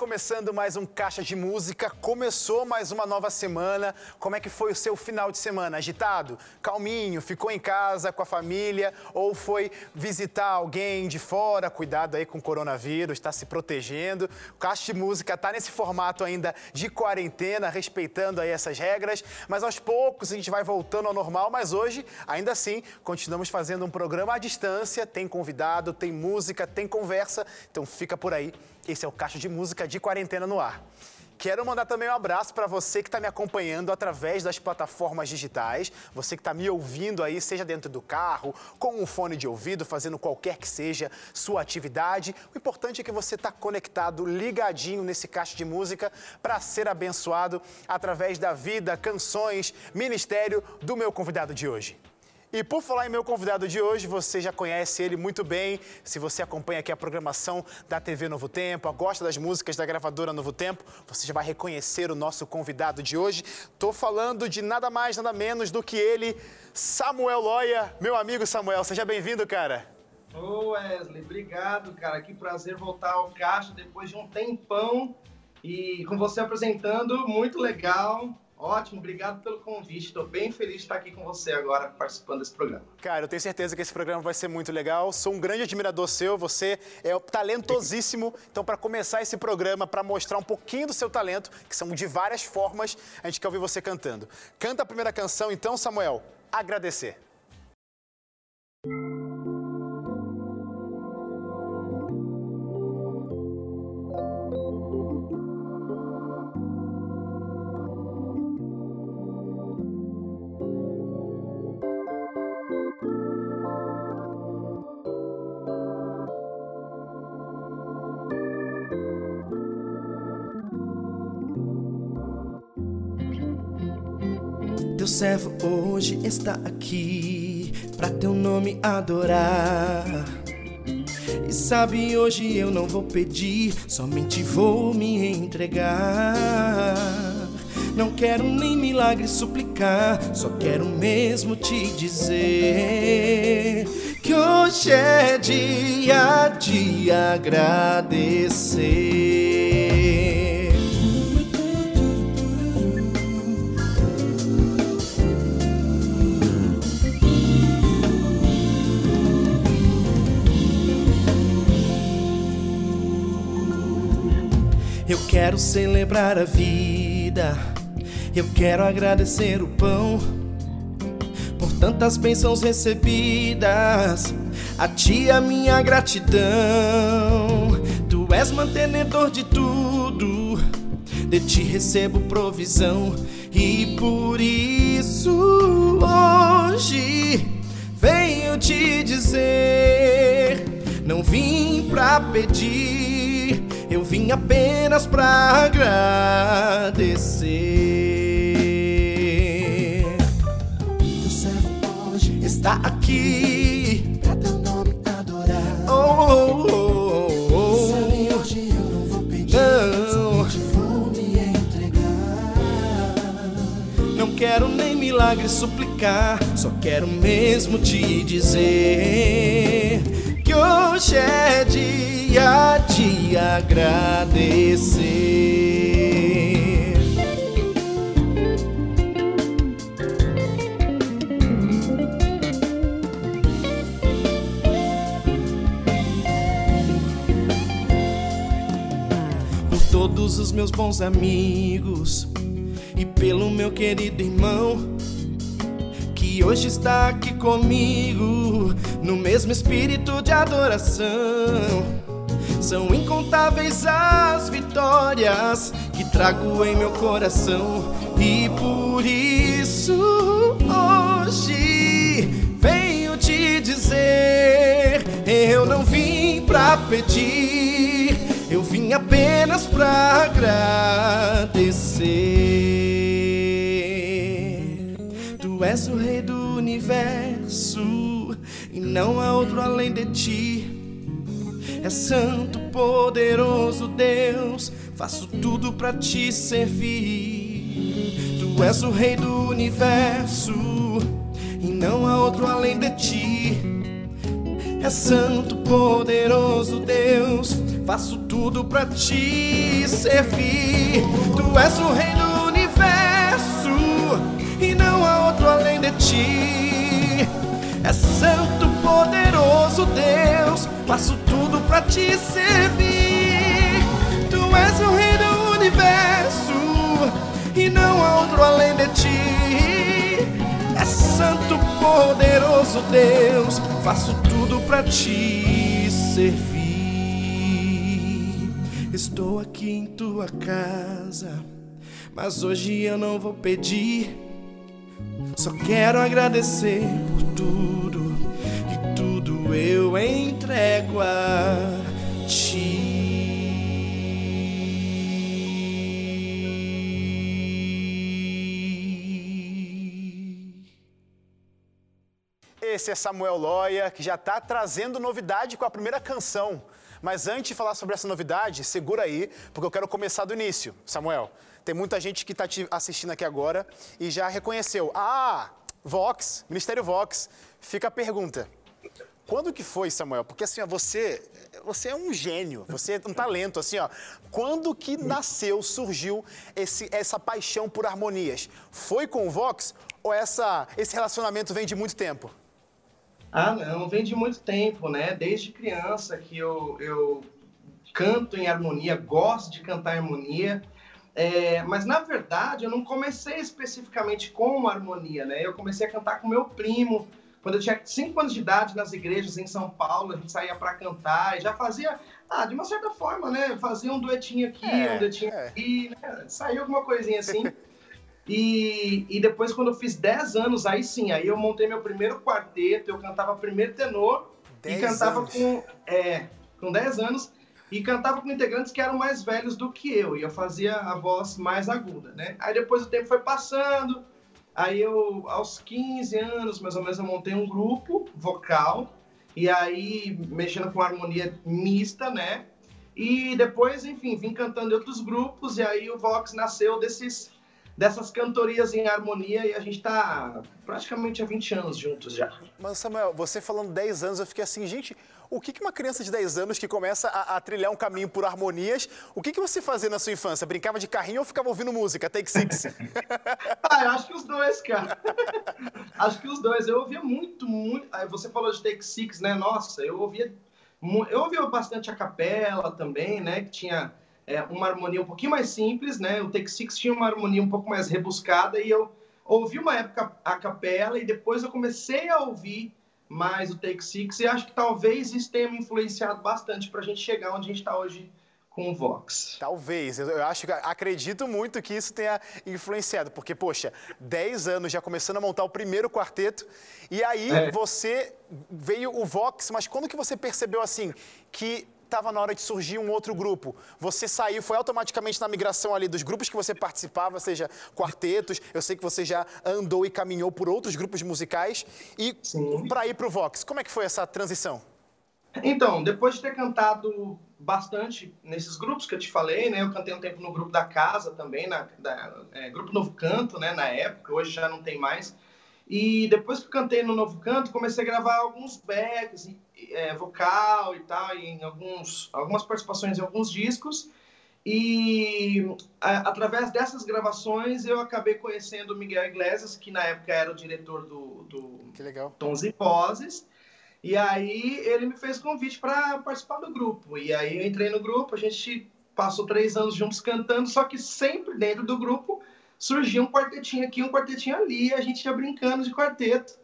começando mais um Caixa de Música. Começou mais uma nova semana. Como é que foi o seu final de semana? Agitado? Calminho? Ficou em casa com a família? Ou foi visitar alguém de fora? Cuidado aí com o coronavírus, está se protegendo. O Caixa de Música está nesse formato ainda de quarentena, respeitando aí essas regras. Mas aos poucos a gente vai voltando ao normal. Mas hoje, ainda assim, continuamos fazendo um programa à distância. Tem convidado, tem música, tem conversa. Então fica por aí. Esse é o Caixa de Música de Quarentena no Ar. Quero mandar também um abraço para você que está me acompanhando através das plataformas digitais, você que está me ouvindo aí, seja dentro do carro, com um fone de ouvido, fazendo qualquer que seja sua atividade. O importante é que você está conectado, ligadinho nesse caixa de música para ser abençoado através da vida, canções, ministério do meu convidado de hoje. E por falar em meu convidado de hoje, você já conhece ele muito bem. Se você acompanha aqui a programação da TV Novo Tempo, gosta das músicas da gravadora Novo Tempo, você já vai reconhecer o nosso convidado de hoje. Estou falando de nada mais, nada menos do que ele, Samuel Loya. Meu amigo Samuel, seja bem-vindo, cara. Ô Wesley, obrigado, cara. Que prazer voltar ao Caixa depois de um tempão e com você apresentando, muito legal. Ótimo, obrigado pelo convite. Estou bem feliz de estar aqui com você agora, participando desse programa. Cara, eu tenho certeza que esse programa vai ser muito legal. Sou um grande admirador seu, você é talentosíssimo. Então, para começar esse programa, para mostrar um pouquinho do seu talento, que são de várias formas, a gente quer ouvir você cantando. Canta a primeira canção, então, Samuel. Agradecer. Servo hoje está aqui pra teu nome adorar. E sabe, hoje eu não vou pedir, somente vou me entregar. Não quero nem milagre suplicar, só quero mesmo te dizer que hoje é dia de agradecer. Quero celebrar a vida, eu quero agradecer o pão por tantas bênçãos recebidas. A ti a minha gratidão. Tu és mantenedor de tudo, de ti recebo provisão e por isso hoje venho te dizer: não vim pra pedir eu vim apenas pra agradecer. Teu servo hoje está aqui pra teu nome adorar. Oh, oh, oh, oh. Sabe, hoje eu não vou pedir, não. vou me entregar. Não quero nem milagre suplicar, só quero mesmo te dizer hoje é dia de agradecer. Por todos os meus bons amigos e pelo meu querido irmão hoje está aqui comigo no mesmo espírito de adoração. São incontáveis as vitórias que trago em meu coração e por isso hoje venho te dizer: eu não vim pra pedir, eu vim apenas pra agradecer. Tu és o rei universo e não há outro além de ti. É santo, poderoso Deus, faço tudo para te servir. Tu és o rei do universo e não há outro além de ti. É santo, poderoso Deus, faço tudo pra te servir. Tu és o rei do outro além de ti. É santo, poderoso Deus, faço tudo pra te servir. Tu és o rei do universo e não há outro além de ti. É santo, poderoso Deus, faço tudo pra te servir. Estou aqui em tua casa, mas hoje eu não vou pedir. Só quero agradecer por tudo e tudo eu entrego a ti. Esse é Samuel Loya, que já está trazendo novidade com a primeira canção. Mas antes de falar sobre essa novidade, segura aí, porque eu quero começar do início. Samuel, tem muita gente que está te assistindo aqui agora e já reconheceu. Ah, Vox, Ministério Vox. Fica a pergunta. Quando que foi, Samuel? Porque assim, ó, você, você é um gênio, você é um talento, assim, ó. Quando que nasceu, surgiu esse, essa paixão por harmonias? Foi com o Vox ou essa, esse relacionamento vem de muito tempo? Ah, não, vem de muito tempo, né? Desde criança que eu, eu canto em harmonia, gosto de cantar em harmonia. É, mas na verdade eu não comecei especificamente com harmonia, né? Eu comecei a cantar com meu primo. Quando eu tinha 5 anos de idade nas igrejas em São Paulo, a gente saía para cantar e já fazia, ah, de uma certa forma, né? Fazia um duetinho aqui, É, um duetinho é. aqui, né? Saiu alguma coisinha assim. E, e depois, quando eu fiz 10 anos, aí sim, aí eu montei meu primeiro quarteto, eu cantava primeiro tenor e 10 cantava anos. com, é, com 10 anos e cantava com integrantes que eram mais velhos do que eu, e eu fazia a voz mais aguda, né? Aí depois o tempo foi passando, aí eu, aos 15 anos, mais ou menos, eu montei um grupo vocal, e aí mexendo com harmonia mista, né? E depois, enfim, vim cantando em outros grupos, e aí o Vox nasceu desses, dessas cantorias em harmonia, e a gente tá praticamente há 20 anos juntos já. Mas, Samuel, você falando 10 anos, eu fiquei assim, gente, o que uma criança de 10 anos que começa a, a trilhar um caminho por harmonias, o que que você fazia na sua infância? Brincava de carrinho ou ficava ouvindo música? Take Six. Ah, eu acho que os dois, cara. acho que os dois. Eu ouvia muito, muito. Você falou de Take Six, né? Nossa, eu ouvia. Eu ouvia bastante a capela também, né? Que tinha é, uma harmonia um pouquinho mais simples, né? O Take Six tinha uma harmonia um pouco mais rebuscada e eu ouvi uma época a capela e depois eu comecei a ouvir mais o Take Six e acho que talvez isso tenha me influenciado bastante pra gente chegar onde a gente tá hoje com o Vox. Talvez, eu, acho que acredito muito que isso tenha influenciado, porque, poxa, 10 anos já começando a montar o primeiro quarteto, e aí É. você veio o Vox, mas quando que você percebeu assim que estava na hora de surgir um outro grupo? Você saiu, foi automaticamente na migração ali dos grupos que você participava, seja quartetos, eu sei que você já andou e caminhou por outros grupos musicais, e para ir para o Vox, como é que foi essa transição? Então, depois de ter cantado bastante nesses grupos que eu te falei, né? Eu cantei um tempo no grupo da casa também, na, da, é, grupo Novo Canto, né? Na época, hoje já não tem mais. E depois que eu cantei no Novo Canto, comecei a gravar alguns backs, e, é, vocal e tal, e em alguns, algumas participações em alguns discos. E a- através dessas gravações eu acabei conhecendo o Miguel Iglesias, que na época era o diretor do, do Que legal. Tons e Vozes. E aí ele me fez convite para participar do grupo. E aí eu entrei no grupo, a gente passou três anos juntos cantando, só que sempre dentro do grupo surgia um quartetinho aqui, um quartetinho ali, e a gente ia brincando de quarteto.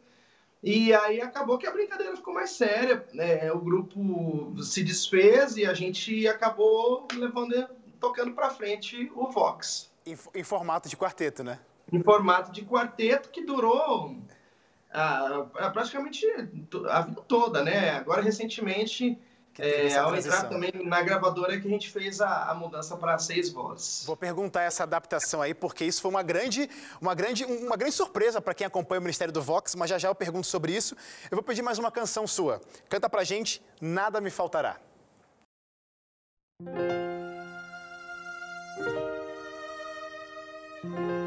E aí acabou que a brincadeira ficou mais séria, né? o grupo se desfez e a gente acabou levando, tocando para frente o Vox, Em, em formato de quarteto, né? em formato de quarteto que durou ah, praticamente a vida toda, né? Agora, recentemente, é, ao transição. entrar também na gravadora é que a gente fez a, a mudança para seis vozes. Vou perguntar essa adaptação aí, porque isso foi uma grande, uma grande, uma grande surpresa para quem acompanha o Ministério do Vox, mas já já eu pergunto sobre isso. Eu vou pedir mais uma canção sua. Canta pra gente Nada Me Faltará. nada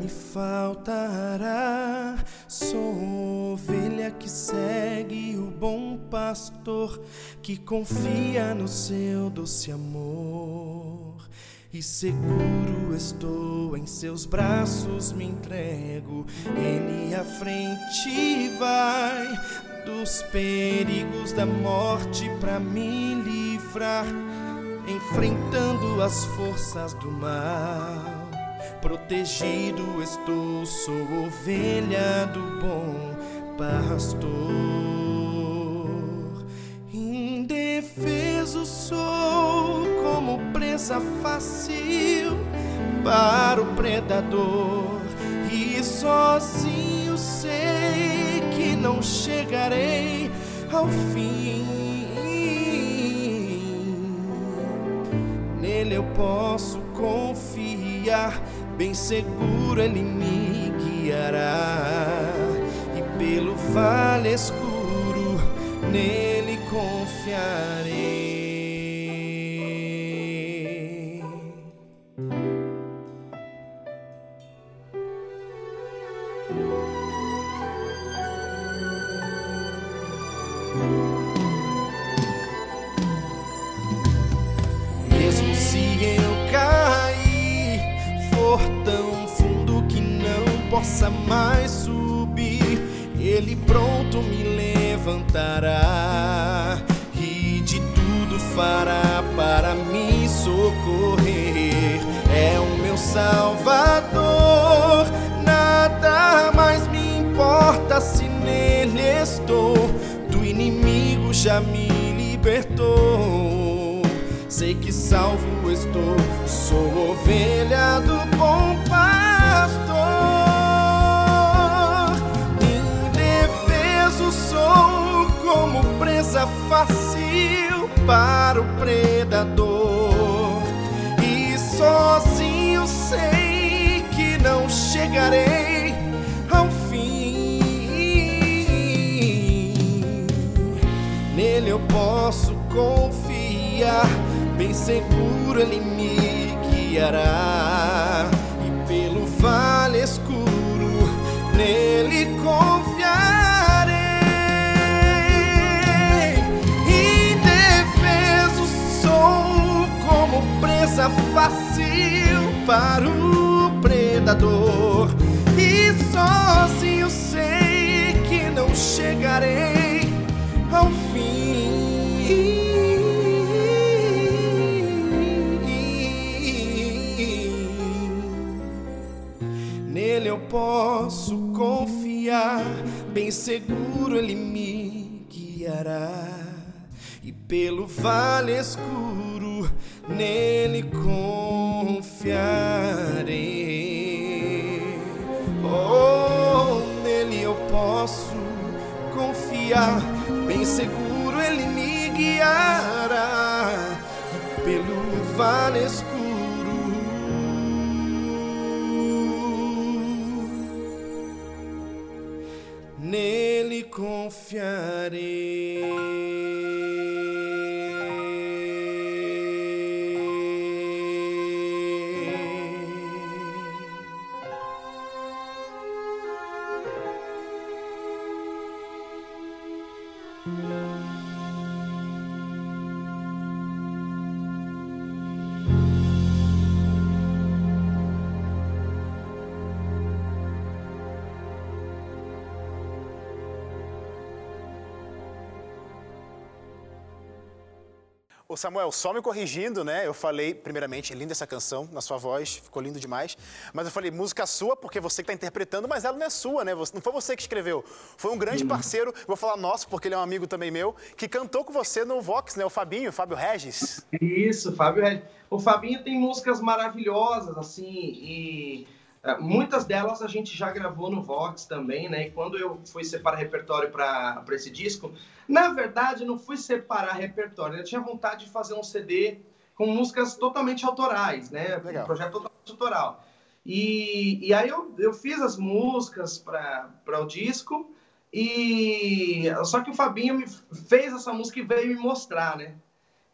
me faltará. Sou ovelha que segue o bom pastor, que confia no seu doce amor. E seguro estou em seus braços, me entrego. Ele à frente vai dos perigos da morte para me livrar, enfrentando as forças do mal. Protegido estou, sou ovelha do bom pastor. Indefeso sou, como presa fácil para o predador. E sozinho sei que não chegarei ao fim. Nele eu posso confiar bem seguro ele me guiará, e pelo vale escuro nele confiarei. Possa mais subir, Ele pronto me levantará e de tudo fará para me socorrer. É o meu Salvador, nada mais me importa se nele estou. Do inimigo já me libertou. Sei que salvo estou, sou ovelha do bom pastor. Como presa fácil para o predador. E sozinho sei que não chegarei ao fim. Nele eu posso confiar, bem seguro ele me guiará. Para o predador. E sozinho sei que não chegarei ao fim. Nele eu posso confiar, bem seguro ele me guiará. E pelo vale escuro, nele confiarei. Oh, nele eu posso confiar, bem seguro ele me guiará. Pelo vale escuro. Nele confiarei. Ô Samuel, só me corrigindo, né? Eu falei, primeiramente, linda essa canção, na sua voz, ficou lindo demais. Mas eu falei, música sua, porque você que está interpretando, mas ela não é sua, né? Não foi você que escreveu. Foi um grande parceiro, vou falar nosso, porque ele é um amigo também meu, que cantou com você no Vox, né? O Fabinho, Fábio Regis. Isso, Fábio Regis. O Fabinho tem músicas maravilhosas, assim, e muitas delas a gente já gravou no Vox também, né? E quando eu fui separar repertório para esse disco, na verdade, não fui separar repertório, eu tinha vontade de fazer um CD com músicas totalmente autorais, né? Legal. Um projeto totalmente autoral. E, e aí eu, eu fiz as músicas para o disco, e só que o Fabinho me fez essa música e veio me mostrar, né?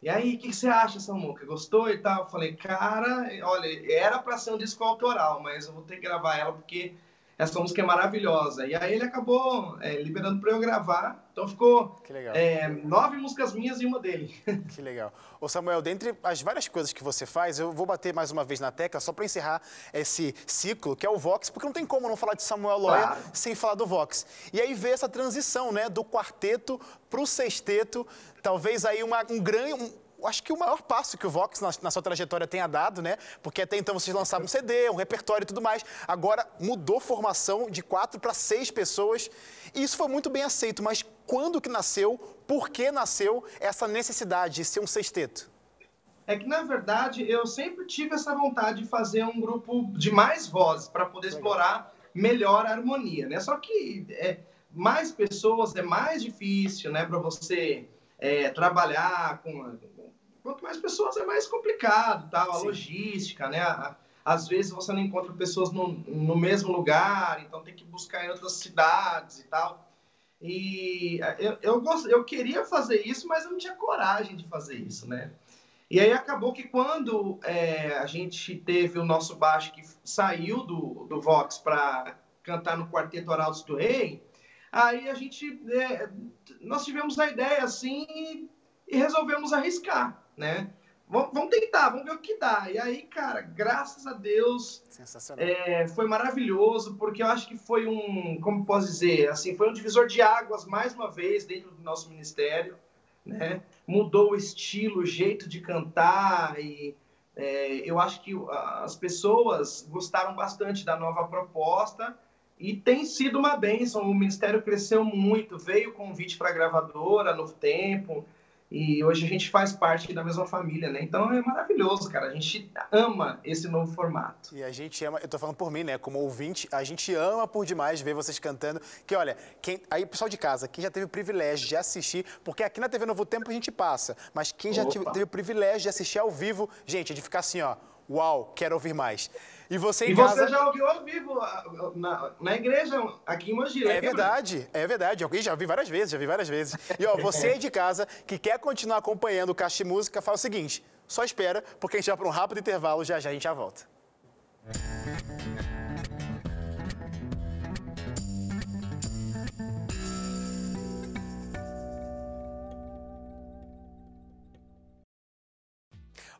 E aí, o que, que, você acha, Samuca? Gostou e tal? Eu falei, cara, olha, era para ser um disco autoral, mas eu vou ter que gravar ela porque essa música é maravilhosa. E aí ele acabou é, liberando para eu gravar. Então ficou é, nove músicas minhas e uma dele. Que legal. Ô Samuel, dentre as várias coisas que você faz, eu vou bater mais uma vez na tecla só para encerrar esse ciclo, que é o Vox, porque não tem como não falar de Samuel Loya claro. sem falar do Vox. E aí vê essa transição, né, do quarteto para o sexteto, talvez aí uma, um grande... Um, acho que o maior passo que o Vox na, na, sua trajetória tenha dado, né? Porque até então vocês lançavam um CD, um repertório e tudo mais. Agora mudou formação de quatro para seis pessoas. E isso foi muito bem aceito. Mas quando que nasceu? Por que nasceu essa necessidade de ser um sexteto? É que, na verdade, eu sempre tive essa vontade de fazer um grupo de mais vozes para poder Legal. explorar melhor a harmonia, né? Só que é, mais pessoas é mais difícil, né? Para você é, trabalhar com quanto mais pessoas é mais complicado, tal, a Sim. logística, né? Às vezes você não encontra pessoas no, no mesmo lugar, então tem que buscar em outras cidades e tal. E eu, eu, gost... eu queria fazer isso, mas eu não tinha coragem de fazer isso, né? E aí acabou que quando é, a gente teve o nosso baixo que saiu do, do Vox para cantar no Quarteto Arautos do Rei, aí a gente, é, nós tivemos a ideia assim e resolvemos arriscar né? Vamos tentar, vamos ver o que dá. E aí, cara, graças a Deus, é, foi maravilhoso, porque eu acho que foi um, como posso dizer, assim, foi um divisor de águas mais uma vez dentro do nosso ministério, né? Mudou o estilo, o jeito de cantar e é, eu acho que as pessoas gostaram bastante da nova proposta e tem sido uma bênção. O ministério cresceu muito, veio o convite para a gravadora no tempo. E hoje a gente faz parte da mesma família, né? Então é maravilhoso, cara. A gente ama esse novo formato. E a gente ama, eu tô falando por mim, né? Como ouvinte, a gente ama por demais ver vocês cantando. Que olha, quem, aí pessoal de casa, quem já teve o privilégio de assistir, porque aqui na TV Novo Tempo a gente passa, mas quem já teve, teve o privilégio de assistir ao vivo, gente, é de ficar assim, ó, uau, quero ouvir mais. E você em e casa... você já ouviu ao vivo na, na igreja aqui em Mogi? É verdade, é verdade. Eu já vi várias vezes, já vi várias vezes. E ó, você aí de casa que quer continuar acompanhando o Caixa de Música, fala o seguinte, só espera, porque a gente vai para um rápido intervalo, já já a gente já volta.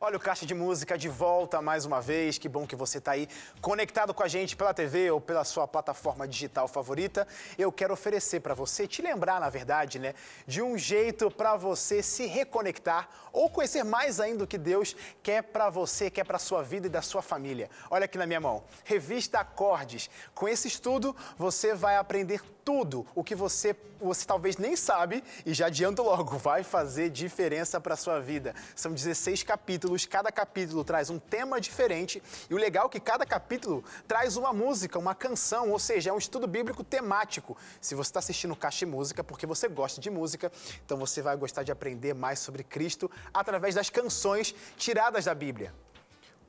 Olha o Caixa de Música de volta mais uma vez. Que bom que você está aí conectado com a gente pela TV ou pela sua plataforma digital favorita. Eu quero oferecer para você, te lembrar, na verdade, né, de um jeito para você se reconectar ou conhecer mais ainda o que Deus quer para você, quer para sua vida e da sua família. Olha aqui na minha mão, Revista Acordes. Com esse estudo, você vai aprender tudo o que você, você talvez nem sabe e já adianto logo, vai fazer diferença para sua vida. São 16 capítulos, cada capítulo traz um tema diferente e o legal é que cada capítulo traz uma música, uma canção, ou seja, é um estudo bíblico temático. Se você está assistindo Caixa Música porque você gosta de música, então você vai gostar de aprender mais sobre Cristo através das canções tiradas da Bíblia.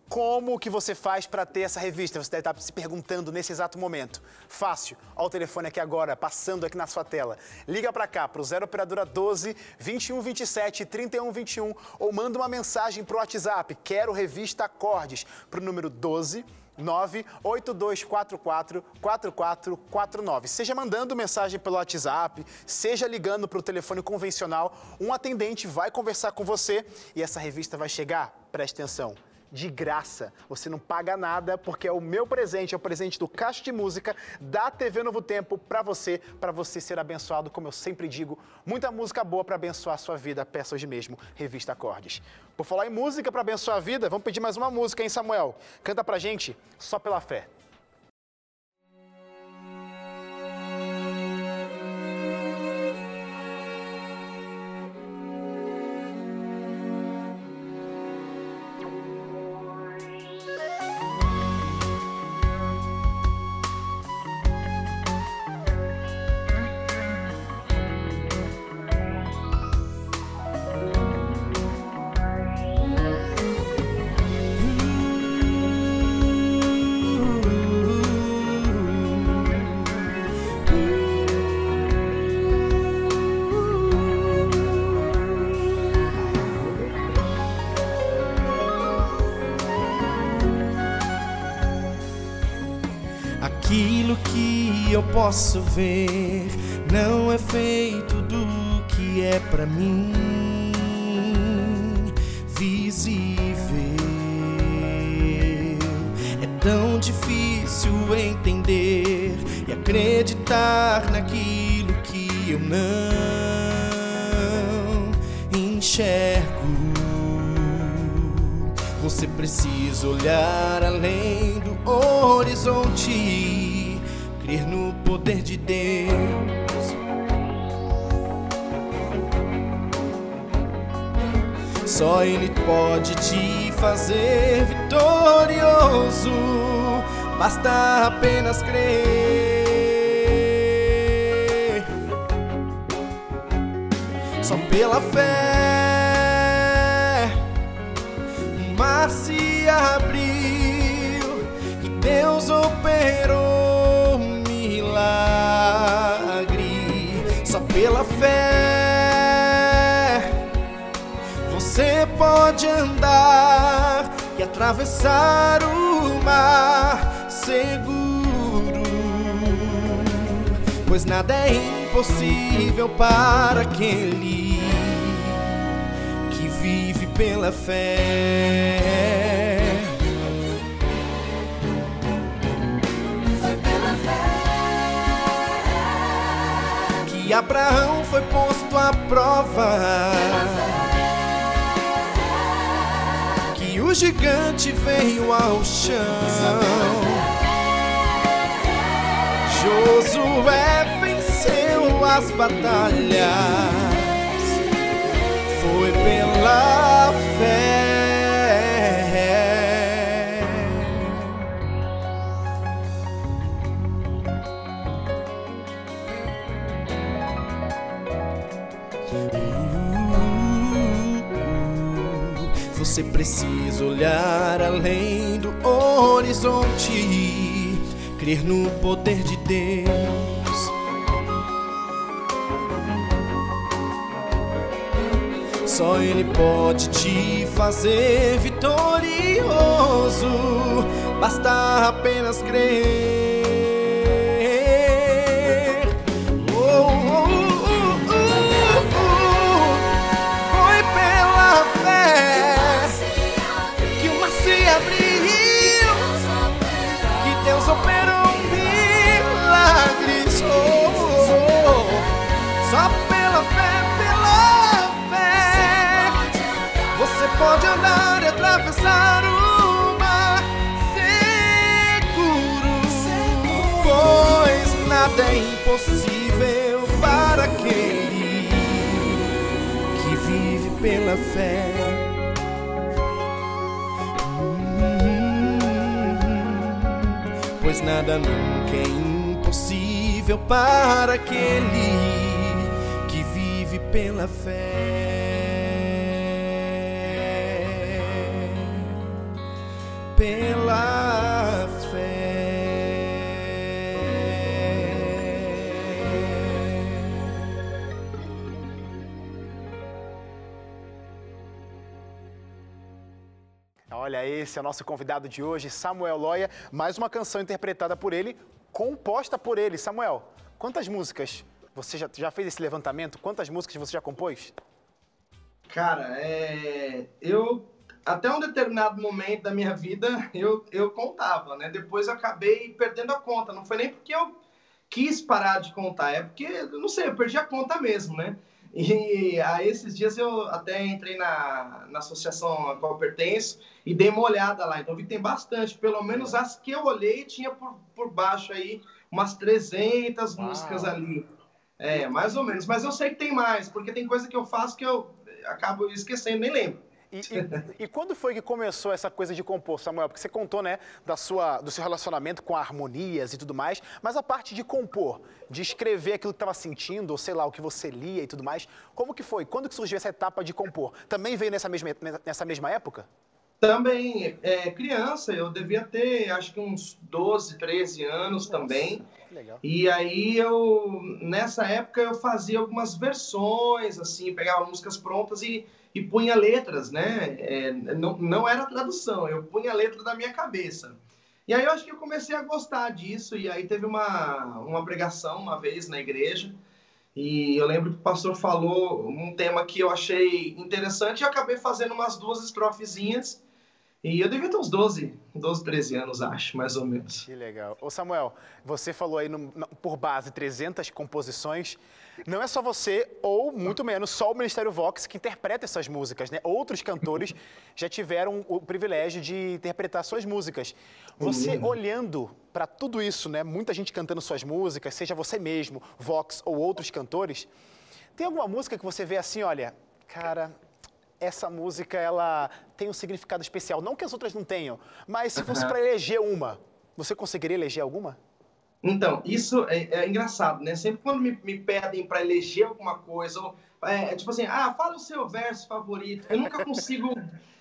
Como que você faz para ter essa revista? Você deve estar se perguntando nesse exato momento. Fácil. Olha o telefone aqui agora, passando aqui na sua tela. Liga para cá, para o 0 Operadora 12 21 27 31 21 ou manda uma mensagem para o WhatsApp. Quero revista Acordes para o número 12 98244 4449. Seja mandando mensagem pelo WhatsApp, seja ligando para o telefone convencional, um atendente vai conversar com você e essa revista vai chegar. Preste atenção de graça. Você não paga nada porque é o meu presente, é o presente do Caixa de Música da TV Novo Tempo para você, para você ser abençoado, como eu sempre digo, muita música boa para abençoar a sua vida. Peça hoje mesmo, Revista Acordes. Por falar em música para abençoar a vida, vamos pedir mais uma música, hein, Samuel? Canta pra gente, Só pela Fé. Posso ver não é feito do que é para mim visível. É tão difícil entender e acreditar naquilo que eu não enxergo. Você precisa olhar além do horizonte, crer no poder de Deus. Só Ele pode te fazer vitorioso, basta apenas crer. Só pela fé, mar se abriu e Deus operou pode andar e atravessar o mar seguro. Pois nada é impossível para aquele que vive pela fé. Abraão foi posto à prova. Gigante veio ao chão. Josué venceu as batalhas. Foi pela fé. Você precisa olhar além do horizonte, crer no poder de Deus. Só Ele pode te fazer vitorioso, basta apenas crer. Só pela fé, pela fé, você pode andar e atravessar o mar seguro, pois nada é impossível para aquele que vive pela fé. Pois nada nunca é impossível para aquele pela fé. Pela fé. Olha, esse é o nosso convidado de hoje, Samuel Loya. Mais uma canção interpretada por ele, composta por ele. Samuel, quantas músicas você já, já fez esse levantamento? Quantas músicas você já compôs? Cara, é, eu até um determinado momento da minha vida eu, eu contava, né? Depois eu acabei perdendo a conta. Não foi nem porque eu quis parar de contar, é porque, não sei, eu perdi a conta mesmo, né? E a esses dias eu até entrei na, na associação a qual pertenço e dei uma olhada lá. Então vi que tem bastante, pelo menos as que eu olhei tinha por, por baixo aí umas 300 Uau. músicas ali. É, mais ou menos. Mas eu sei que tem mais, porque tem coisa que eu faço que eu acabo esquecendo, nem lembro. E, e- e quando foi que começou essa coisa de compor, Samuel? Porque você contou, né, da sua, do seu relacionamento com harmonias e tudo mais, mas a parte de compor, de escrever aquilo que estava sentindo, ou sei lá, o que você lia e tudo mais, como que foi? Quando que surgiu essa etapa de compor? Também veio nessa mesma, nessa mesma época? Também, é, criança, eu devia ter acho que uns 12, 13 anos também. Que legal. E aí eu, nessa época, eu fazia algumas versões, assim, pegava músicas prontas e, e punha letras, né? É, não, não era tradução, eu punha a letra da minha cabeça. E aí eu acho que eu comecei a gostar disso, e aí teve uma, uma pregação uma vez na igreja, e eu lembro que o pastor falou um tema que eu achei interessante, e eu acabei fazendo umas duas estrofezinhas, e eu devia ter uns 12, 12, 13 anos, acho, mais ou menos. Que legal. Ô Samuel, você falou aí no- no- por base 300 composições. Não é só você, ou muito menos, só o Ministério Vox que interpreta essas músicas, né? Outros cantores já tiveram o privilégio de interpretar suas músicas. Você olhando para tudo isso, né? Muita gente cantando suas músicas, seja você mesmo, Vox ou outros cantores. Tem alguma música que você vê assim, olha, cara, essa música ela tem um significado especial. Não que as outras não tenham, mas se fosse Aham. para eleger uma, você conseguiria eleger alguma? Então, isso é, é engraçado, né? Sempre quando me, me pedem para eleger alguma coisa, ou, é, é tipo assim, ah, fala o seu verso favorito. Eu nunca consigo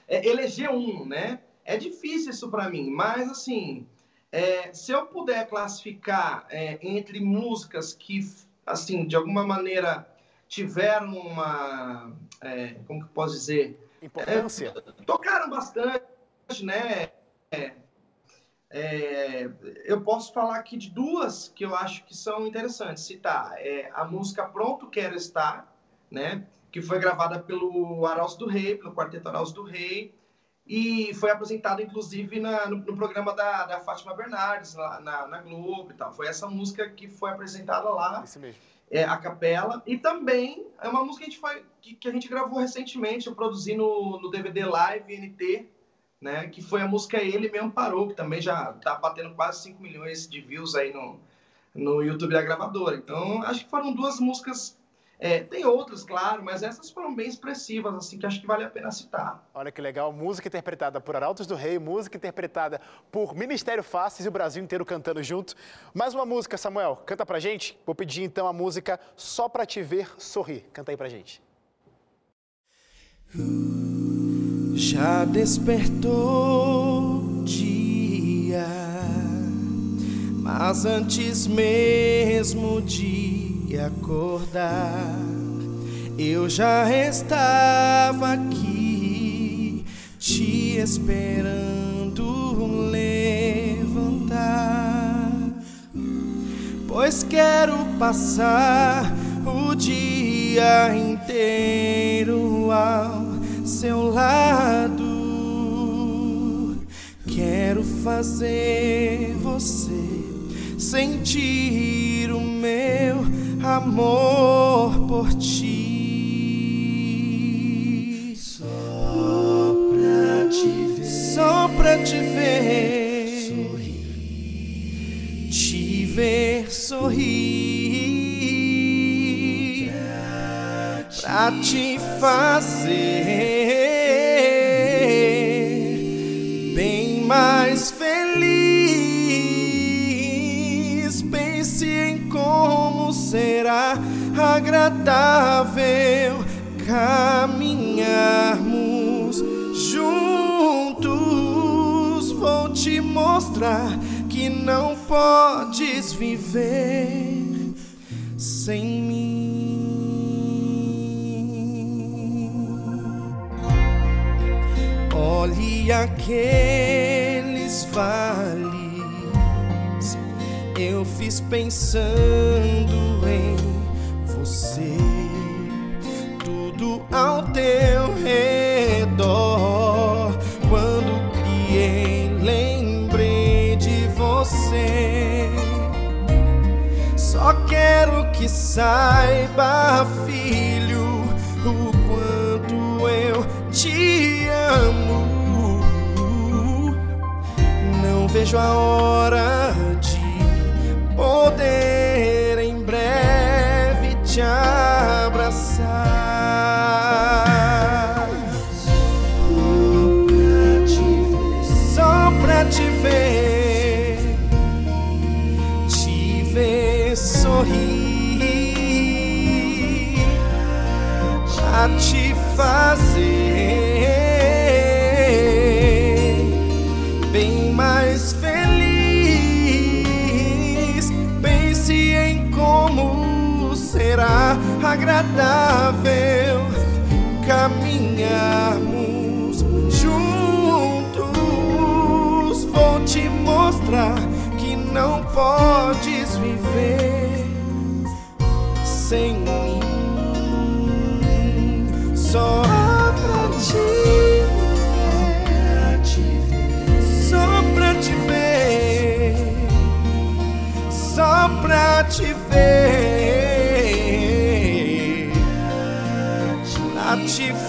é, eleger um, né? É difícil isso para mim, mas assim, é, se eu puder classificar é, entre músicas que, assim, de alguma maneira tiveram uma, é, como que eu posso dizer, Importância? tocaram bastante, né? É, é, eu posso falar aqui de duas que eu acho que são interessantes citar. É, a música Pronto Quero Estar, né? Que foi gravada pelo Arauzo do Rei, pelo Quarteto Arauzo do Rei, e foi apresentada, inclusive, na- no, no programa da, da Fátima Bernardes, lá na, na Globo e tal. Foi essa música que foi apresentada lá Isso mesmo. É, a capela. E também é uma música que a gente, foi, que, que a gente gravou recentemente, eu produzi no, no DVD Live NT, né? Que foi a música Ele Me Amparou, que também já tá batendo quase 5 milhões de views aí no, no YouTube da gravadora. Então, acho que foram duas músicas. É, tem outras, claro, mas essas foram bem expressivas, assim, que acho que vale a pena citar. Olha que legal, música interpretada por Arautos do Rei, música interpretada por Ministério Faces e o Brasil inteiro cantando junto. Mais uma música, Samuel, canta pra gente. Vou pedir então a música Só Pra Te Ver Sorrir. Canta aí pra gente. Já despertou dia, mas antes mesmo de acordar, eu já estava aqui te esperando levantar. Pois quero passar o dia inteiro ao seu lado. Quero fazer você sentir o meu amor por ti. Só pra te ver, só pra te ver sorrir, te ver sorrir, pra te fazer agradável caminharmos juntos. Vou te mostrar que não podes viver sem mim. Olhe aqueles vales, eu fiz pensando saiba, filho, o quanto eu te amo. Não vejo a hora agradável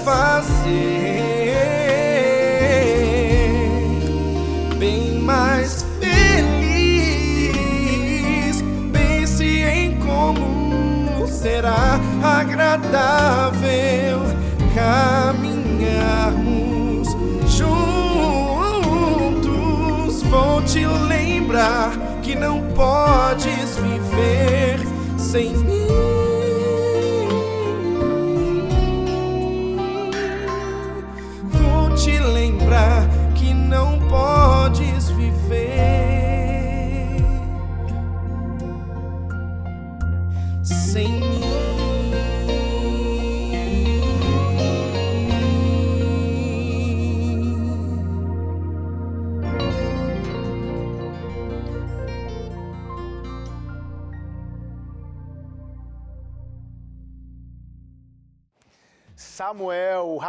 fazer bem mais feliz. Pense em como será agradável caminharmos juntos. Vou te lembrar que não podes viver sem mim.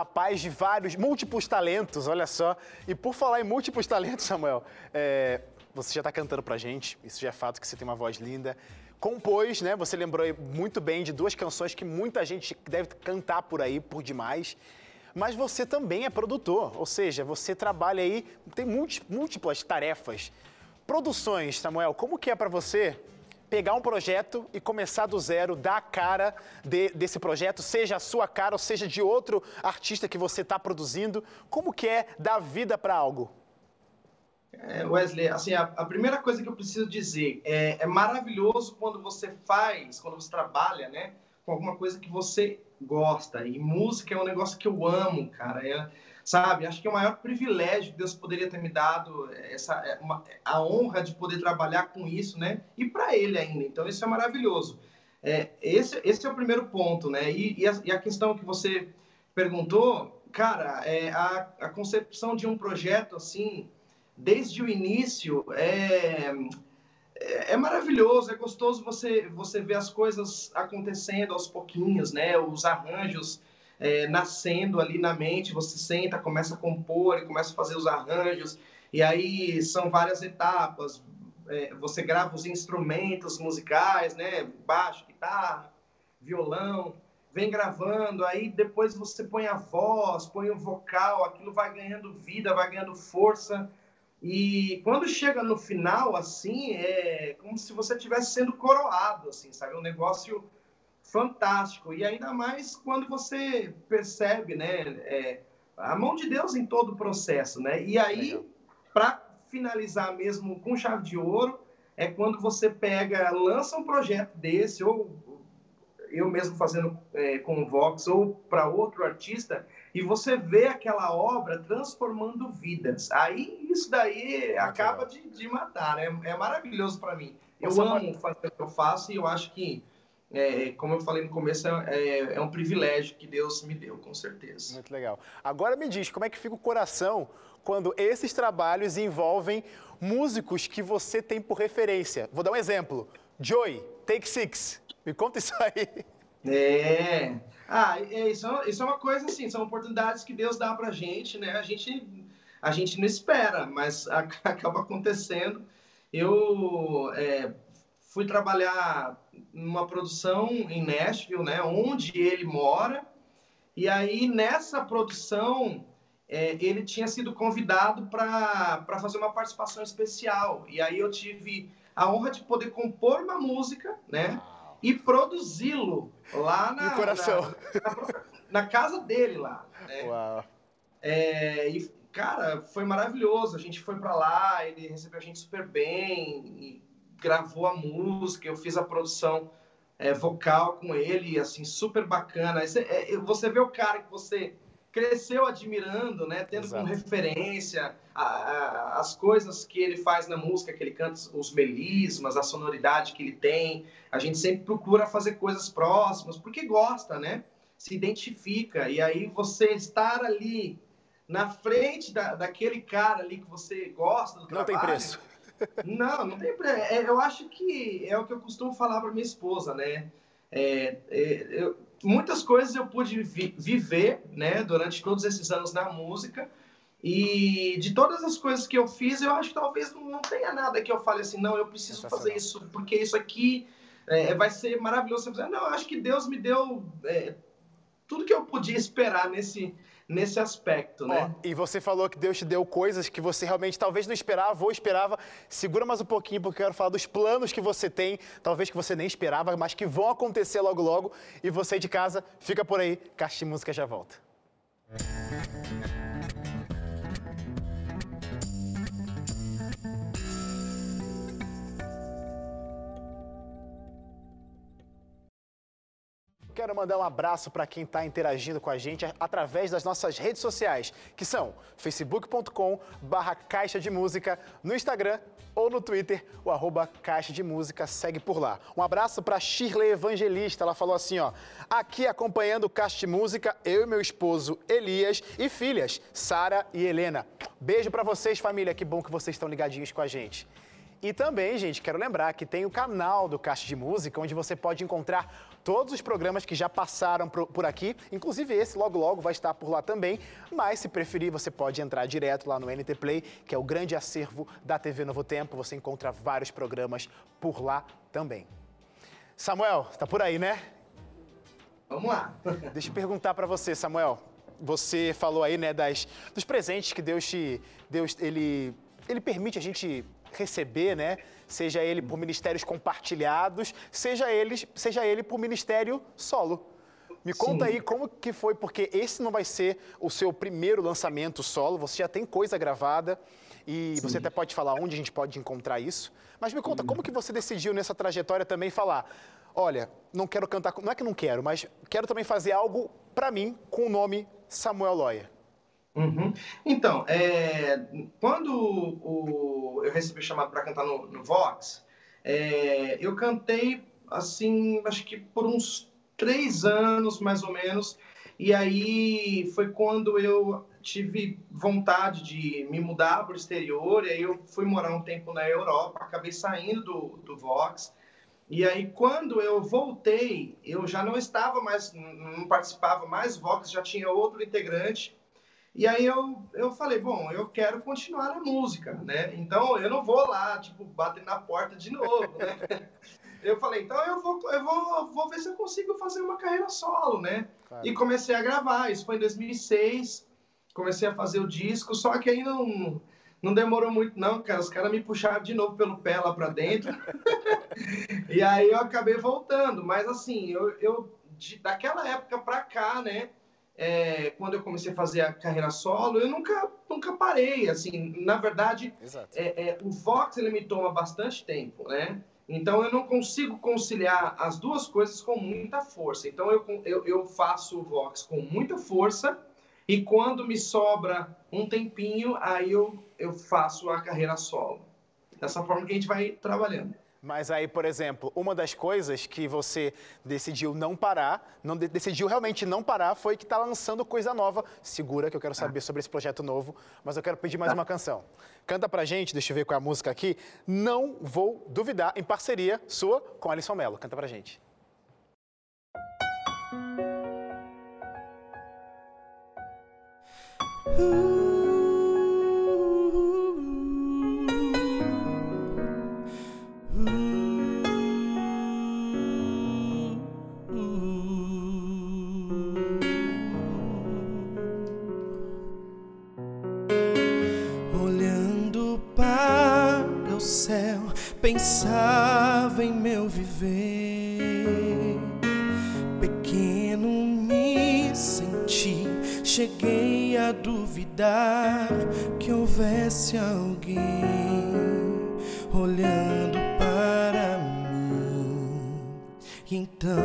Rapaz de vários, múltiplos talentos, olha só. E por falar em múltiplos talentos, Samuel, é, você já está cantando pra gente, isso já é fato que você tem uma voz linda. Compôs, né? Você lembrou muito bem de duas canções que muita gente deve cantar por aí, por demais. Mas você também é produtor, ou seja, você trabalha aí, tem múlti- múltiplas tarefas. Produções, Samuel, como que é pra você pegar um projeto e começar do zero, dar a cara de- desse projeto, seja a sua cara ou seja de outro artista que você está produzindo? Como que é dar vida para algo? É, Wesley, assim, a, a primeira coisa que eu preciso dizer é, é maravilhoso quando você faz, quando você trabalha, né, com alguma coisa que você gosta. E música é um negócio que eu amo, cara. É, sabe? Acho que é o maior privilégio que Deus poderia ter me dado essa é, uma- a honra de poder trabalhar com isso, né? E para Ele ainda. Então isso é maravilhoso. É, esse, esse é o primeiro ponto, né? E, e, a, e a questão que você perguntou, cara, é a, a concepção de um projeto assim desde o início é, é, é maravilhoso, é gostoso você, você ver as coisas acontecendo aos pouquinhos, né? Os arranjos é, nascendo ali na mente, você senta, começa a compor e começa a fazer os arranjos, e aí são várias etapas. É, você grava os instrumentos musicais, né? Baixo, guitarra, violão, vem gravando, aí depois você põe a voz, põe o vocal, aquilo vai ganhando vida, vai ganhando força. E quando chega no final, assim, é como se você estivesse sendo coroado, assim, sabe? Um negócio fantástico. E ainda mais quando você percebe, né? é, a mão de Deus em todo o processo, né? E aí, para finalizar mesmo com chave de ouro, é quando você pega, lança um projeto desse, ou eu mesmo fazendo é, com o Vox, ou para outro artista, e você vê aquela obra transformando vidas. Aí isso daí acaba de, de matar, né? É maravilhoso para mim. Eu Você amo fazer o que eu faço e eu acho que, é, como eu falei no começo, é, é um privilégio que Deus me deu, com certeza. Muito legal. Agora me diz, como é que fica o coração quando esses trabalhos envolvem músicos que você tem por referência? Vou dar um exemplo. Joey, Take Six. Me conta isso aí. É. Ah, é, isso, é- isso é uma coisa assim, são oportunidades que Deus dá pra gente, né? A gente, a gente não espera, mas acaba acontecendo. Eu é, fui trabalhar numa produção em Nashville, né? Onde ele mora. E aí, nessa produção, é, ele tinha sido convidado para fazer uma participação especial. E aí eu tive a honra de poder compor uma música, né? e produzi-lo lá na, na, na- na casa dele lá. né? Uau. É, e, cara, foi maravilhoso. A gente foi pra lá, ele recebeu a gente super bem, e gravou a música, eu fiz a produção é, vocal com ele, assim, super bacana. Esse- é, você vê o cara que você cresceu admirando, né? Tendo Exato. como referência a- a- as coisas que ele faz na música, que ele canta, os melismas, a sonoridade que ele tem. A gente sempre procura fazer coisas próximas, porque gosta, né? Se identifica. E aí você estar ali na frente da, daquele cara ali que você gosta do Não tem trabalho, preço. Não, não tem preço. É, eu acho que é o que eu costumo falar para minha esposa, né? É, é, eu- muitas coisas eu pude vi- viver, né, durante todos esses anos na música. E de todas as coisas que eu fiz, eu acho que talvez não, tenha nada que eu fale assim, não, eu preciso fazer isso, porque isso aqui é, vai ser maravilhoso. Não, eu acho que Deus me deu é, tudo que eu podia esperar nesse, nesse aspecto, né? Ó, e você falou que Deus te deu coisas que você realmente talvez não esperava ou esperava. Segura mais um pouquinho, porque eu quero falar dos planos que você tem, talvez que você nem esperava, mas que vão acontecer logo logo. E você de casa, fica por aí, Caixa de Música já volta. Quero mandar um abraço para quem está interagindo com a gente através das nossas redes sociais, que são facebook.com barra Caixa de Música, no Instagram ou no Twitter, o arroba Caixa de Música, segue por lá. Um abraço para Shirley Evangelista, ela falou assim, ó, aqui acompanhando o Caixa de Música, eu e meu esposo Elias e filhas, Sara e Helena. Beijo para vocês, família, que bom que vocês estão ligadinhos com a gente. E também, gente, quero lembrar que tem o canal do Caixa de Música, onde você pode encontrar todos os programas que já passaram por aqui. Inclusive esse logo logo vai estar por lá também. Mas se preferir, você pode entrar direto lá no NT Play, que é o grande acervo da TV Novo Tempo. Você encontra vários programas por lá também. Samuel, tá por aí, né? Vamos lá. Deixa eu perguntar para você, Samuel. Você falou aí, né, das, dos presentes que Deus te, Deus ele, ele permite a gente receber, né? Seja ele por ministérios compartilhados, seja ele, seja ele por ministério solo. Me conta Sim. aí como que foi, porque esse não vai ser o seu primeiro lançamento solo, você já tem coisa gravada e você até pode falar onde a gente pode encontrar isso. Mas me conta, como que você decidiu nessa trajetória também falar, olha, não quero cantar, não é que não quero, mas quero também fazer algo pra mim com o nome Samuel Loya. Uhum. Então, é, quando o- eu recebi o chamado para cantar no, no Vox, é, eu cantei, assim, acho que por uns três anos, mais ou menos, e aí foi quando eu tive vontade de me mudar para o exterior, e aí eu fui morar um tempo na Europa, acabei saindo do, do Vox, e aí, quando eu voltei, eu já não estava mais, não participava mais Vox, já tinha outro integrante, e aí eu, eu falei, bom, eu quero continuar na música, né? Então eu não vou lá, tipo, bater na porta de novo, né? Eu falei, então eu vou, eu vou, vou ver se eu consigo fazer uma carreira solo, né? Claro. E comecei a gravar, isso foi em 2006, comecei a fazer o disco, só que aí não, não demorou muito não, cara, os caras me puxaram de novo pelo pé lá pra dentro, e aí eu acabei voltando, mas assim, eu, eu de- daquela época pra cá, né, é, quando eu comecei a fazer a carreira solo, eu nunca, nunca parei, assim, na verdade, é, é, o Vox ele me toma bastante tempo, né? Então eu não consigo conciliar as duas coisas com muita força. Então eu, eu, eu faço o Vox com muita força e quando me sobra um tempinho, aí eu, eu faço a carreira solo. Dessa forma que a gente vai trabalhando. Mas aí, por exemplo, uma das coisas que você decidiu não parar, não de- decidiu realmente não parar, foi que está lançando coisa nova. Segura que eu quero saber sobre esse projeto novo, mas eu quero pedir mais uma canção. Canta pra gente, deixa eu ver qual é a música aqui. Não vou duvidar, em parceria sua com Alisson Mello. Canta pra gente. Olhando duvidar que houvesse alguém olhando para mim. E então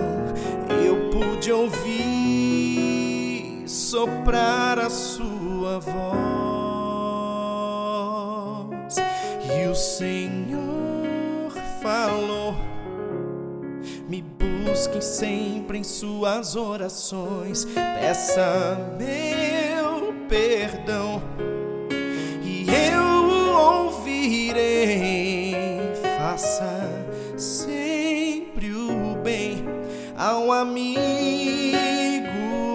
eu pude ouvir soprar a sua voz. E o Senhor falou: Me busquem sempre em suas orações, peça meu perdão e eu o ouvirei. Faça sempre o bem ao amigo,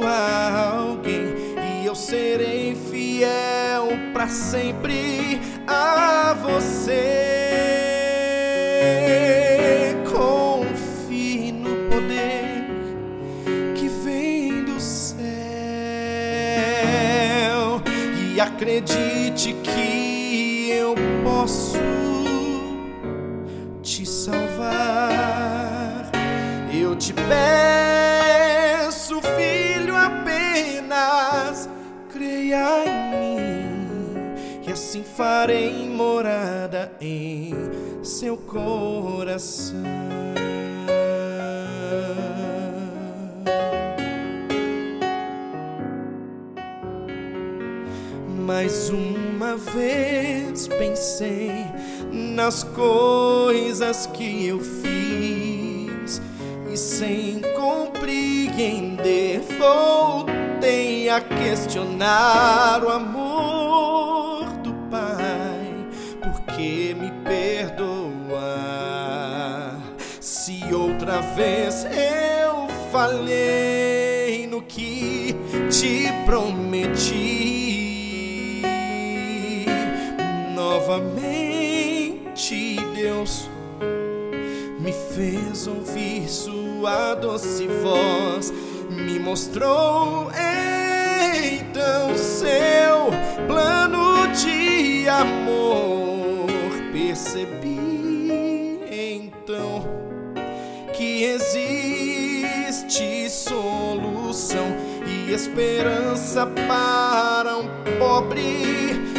a alguém, e eu serei fiel para sempre a você. Acredite que eu posso te salvar. Eu te peço, filho, apenas creia em mim e assim farei morada em seu coração. Vez pensei nas coisas que eu fiz e sem compreender voltei a questionar o amor fez ouvir sua doce voz, me mostrou então seu plano de amor. Percebi então que existe solução e esperança para um pobre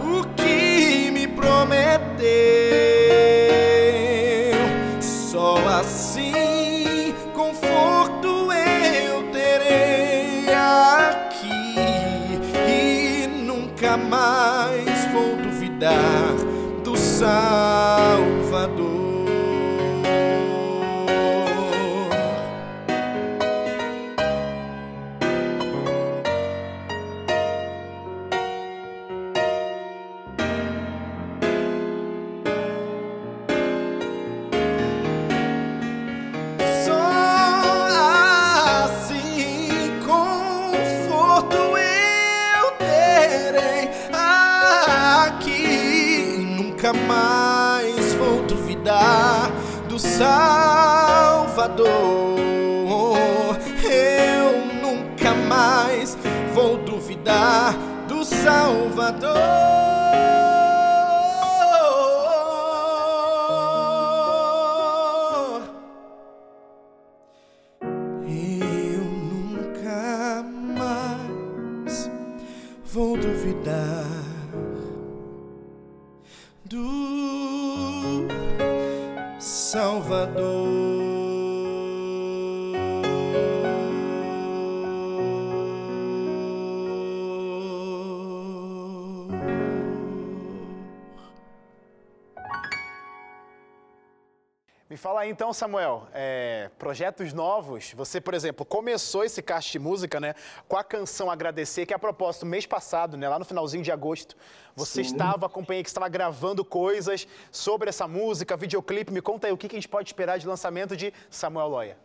o que me prometeu. Só assim conforto eu terei aqui e nunca mais vou duvidar do Salvador. Salvador. Eu nunca mais vou duvidar do Salvador. Fala aí então, Samuel, é, projetos novos. Você, por exemplo, começou esse cast de música, né, com a canção Agradecer, que a propósito, mês passado, né, lá no finalzinho de agosto, você Sim. estava, acompanhei que estava gravando coisas sobre essa música, videoclipe. Me conta aí o que que a gente pode esperar de lançamento de Samuel Loya.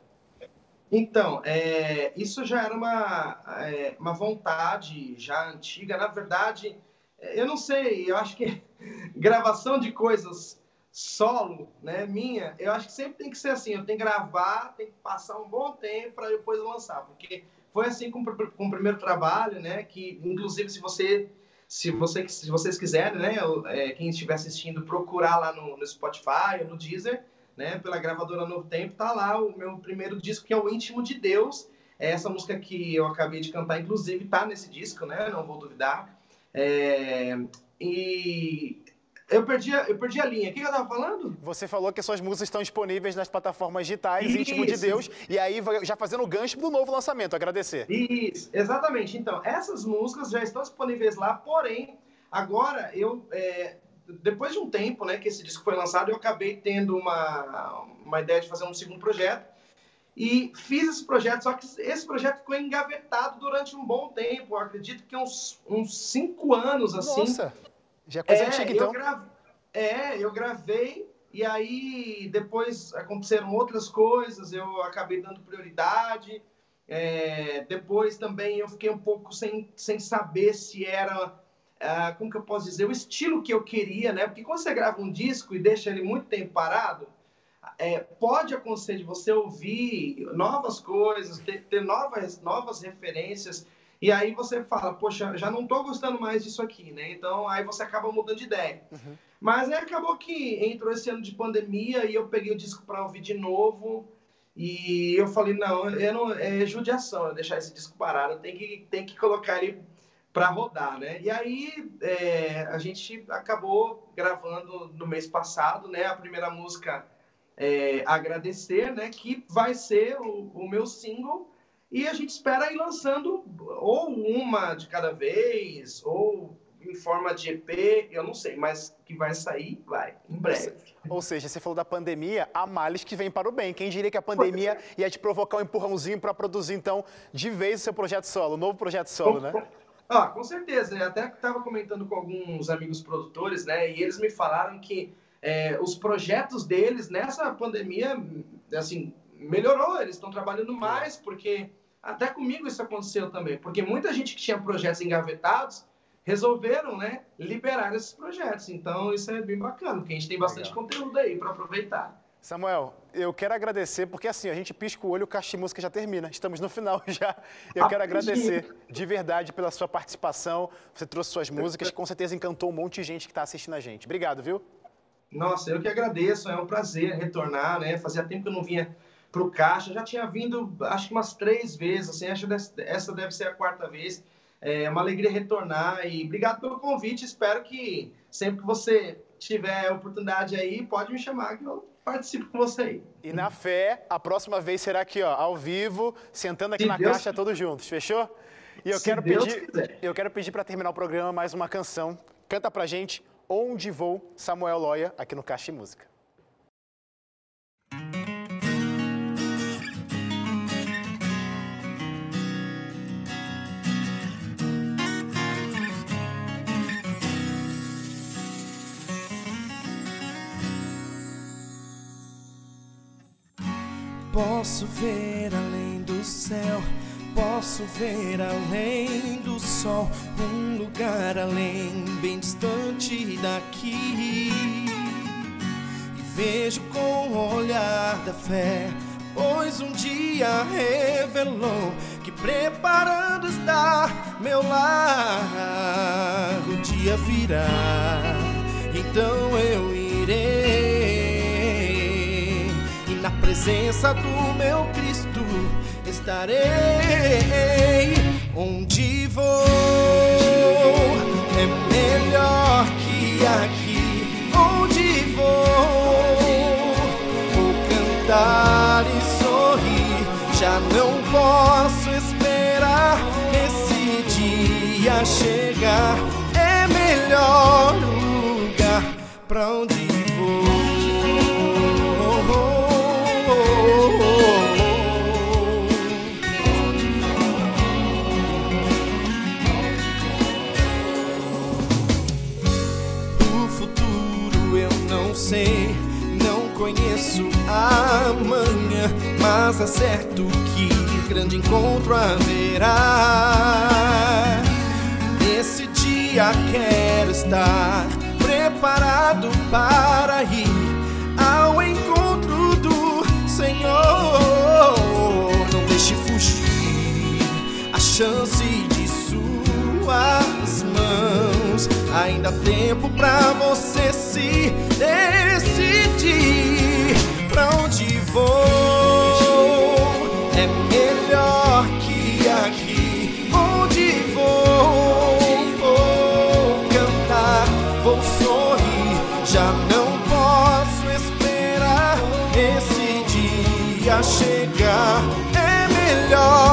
Então, é, isso já era uma, é, uma vontade já antiga. Na verdade, é, eu não sei, eu acho que gravação de coisas solo, né, minha, eu acho que sempre tem que ser assim, eu tenho que gravar, tem que passar um bom tempo para depois lançar, porque foi assim com, com o primeiro trabalho, né, que inclusive se você se, você, se vocês quiserem, né, é, quem estiver assistindo, procurar lá no, no Spotify no Deezer, né, pela gravadora Novo Tempo, tá lá o meu primeiro disco, que é o Íntimo de Deus. É essa música que eu acabei de cantar, inclusive, tá nesse disco, né? Não vou duvidar. É, e eu perdi, a, eu perdi a linha. O que eu tava falando? Você falou que suas músicas estão disponíveis nas plataformas digitais, Íntimo de Isso. Deus, e aí já fazendo o gancho do novo lançamento, Agradecer. Isso, exatamente. Então, essas músicas já estão disponíveis lá, porém, agora eu, é, depois de um tempo, né, que esse disco foi lançado, eu acabei tendo uma, uma ideia de fazer um segundo projeto e fiz esse projeto, só que esse projeto ficou engavetado durante um bom tempo, acredito que uns, uns cinco anos, assim. Nossa, já é coisa antiga, então. Eu É, eu gravei e aí depois aconteceram outras coisas, eu acabei dando prioridade. É, depois também eu fiquei um pouco sem, sem saber se era, ah, como que eu posso dizer, o estilo que eu queria, né? Porque quando você grava um disco e deixa ele muito tempo parado, é, pode acontecer de você ouvir novas coisas, ter, ter novas, novas referências, e aí você fala, poxa, já não tô gostando mais disso aqui, né? Então aí você acaba mudando de ideia. Mas aí acabou que entrou esse ano de pandemia e eu peguei o disco para ouvir de novo. E eu falei, não, eu não é judiação eu deixar esse disco parado, tem que, tem que colocar ele para rodar, né? E aí é, a gente acabou gravando no mês passado, né? A primeira música é, Agradecer, né? Que vai ser o, o meu single e a gente espera ir lançando ou uma de cada vez ou em forma de EP, eu não sei, mas que vai sair, vai, em breve. Ou seja, você falou da pandemia, há males que vem para o bem. Quem diria que a pandemia ia te provocar um empurrãozinho para produzir, então, de vez o seu projeto solo, o novo projeto solo, né? Ah, com certeza. Eu até estava comentando com alguns amigos produtores, né? E eles me falaram que é, os projetos deles nessa pandemia, assim, melhorou. Eles estão trabalhando mais, porque até comigo isso aconteceu também. Porque muita gente que tinha projetos engavetados resolveram, né, liberar esses projetos. Então isso é bem bacana, porque a gente tem bastante Legal. conteúdo aí para aproveitar. Samuel, eu quero agradecer, porque assim, a gente pisca o olho, o Caixa de Música já termina. Estamos no final já. Eu quero agradecer de verdade pela sua participação. Você trouxe suas músicas, com certeza encantou um monte de gente que está assistindo a gente. Obrigado, viu? Nossa, eu que agradeço, é um prazer retornar, né? Fazia tempo que eu não vinha pro Caixa, já tinha vindo, acho que umas três vezes, assim, acho que essa deve ser a quarta vez. É uma alegria retornar e obrigado pelo convite. Espero que sempre que você tiver oportunidade aí, pode me chamar que eu participo com você aí. E na fé, a próxima vez será aqui, ó, ao vivo, sentando aqui Se na Deus caixa todos juntos, fechou? E eu Se quero Deus pedir, quiser. eu quero pedir para terminar o programa mais uma canção. Canta pra gente Onde Vou, Samuel Loya, aqui no Caixa de Música. Posso ver além do céu, posso ver além do sol, um lugar além, bem distante daqui. E vejo com o olhar da fé, pois um dia revelou que preparando está meu lar. O dia virá, então eu irei presença do meu Cristo estarei. Onde vou mas é certo que grande encontro haverá. Nesse dia quero estar preparado para ir ao encontro do Senhor. Não deixe fugir a chance de suas mãos. Ainda há tempo pra você se decidir pra onde vou. Esperar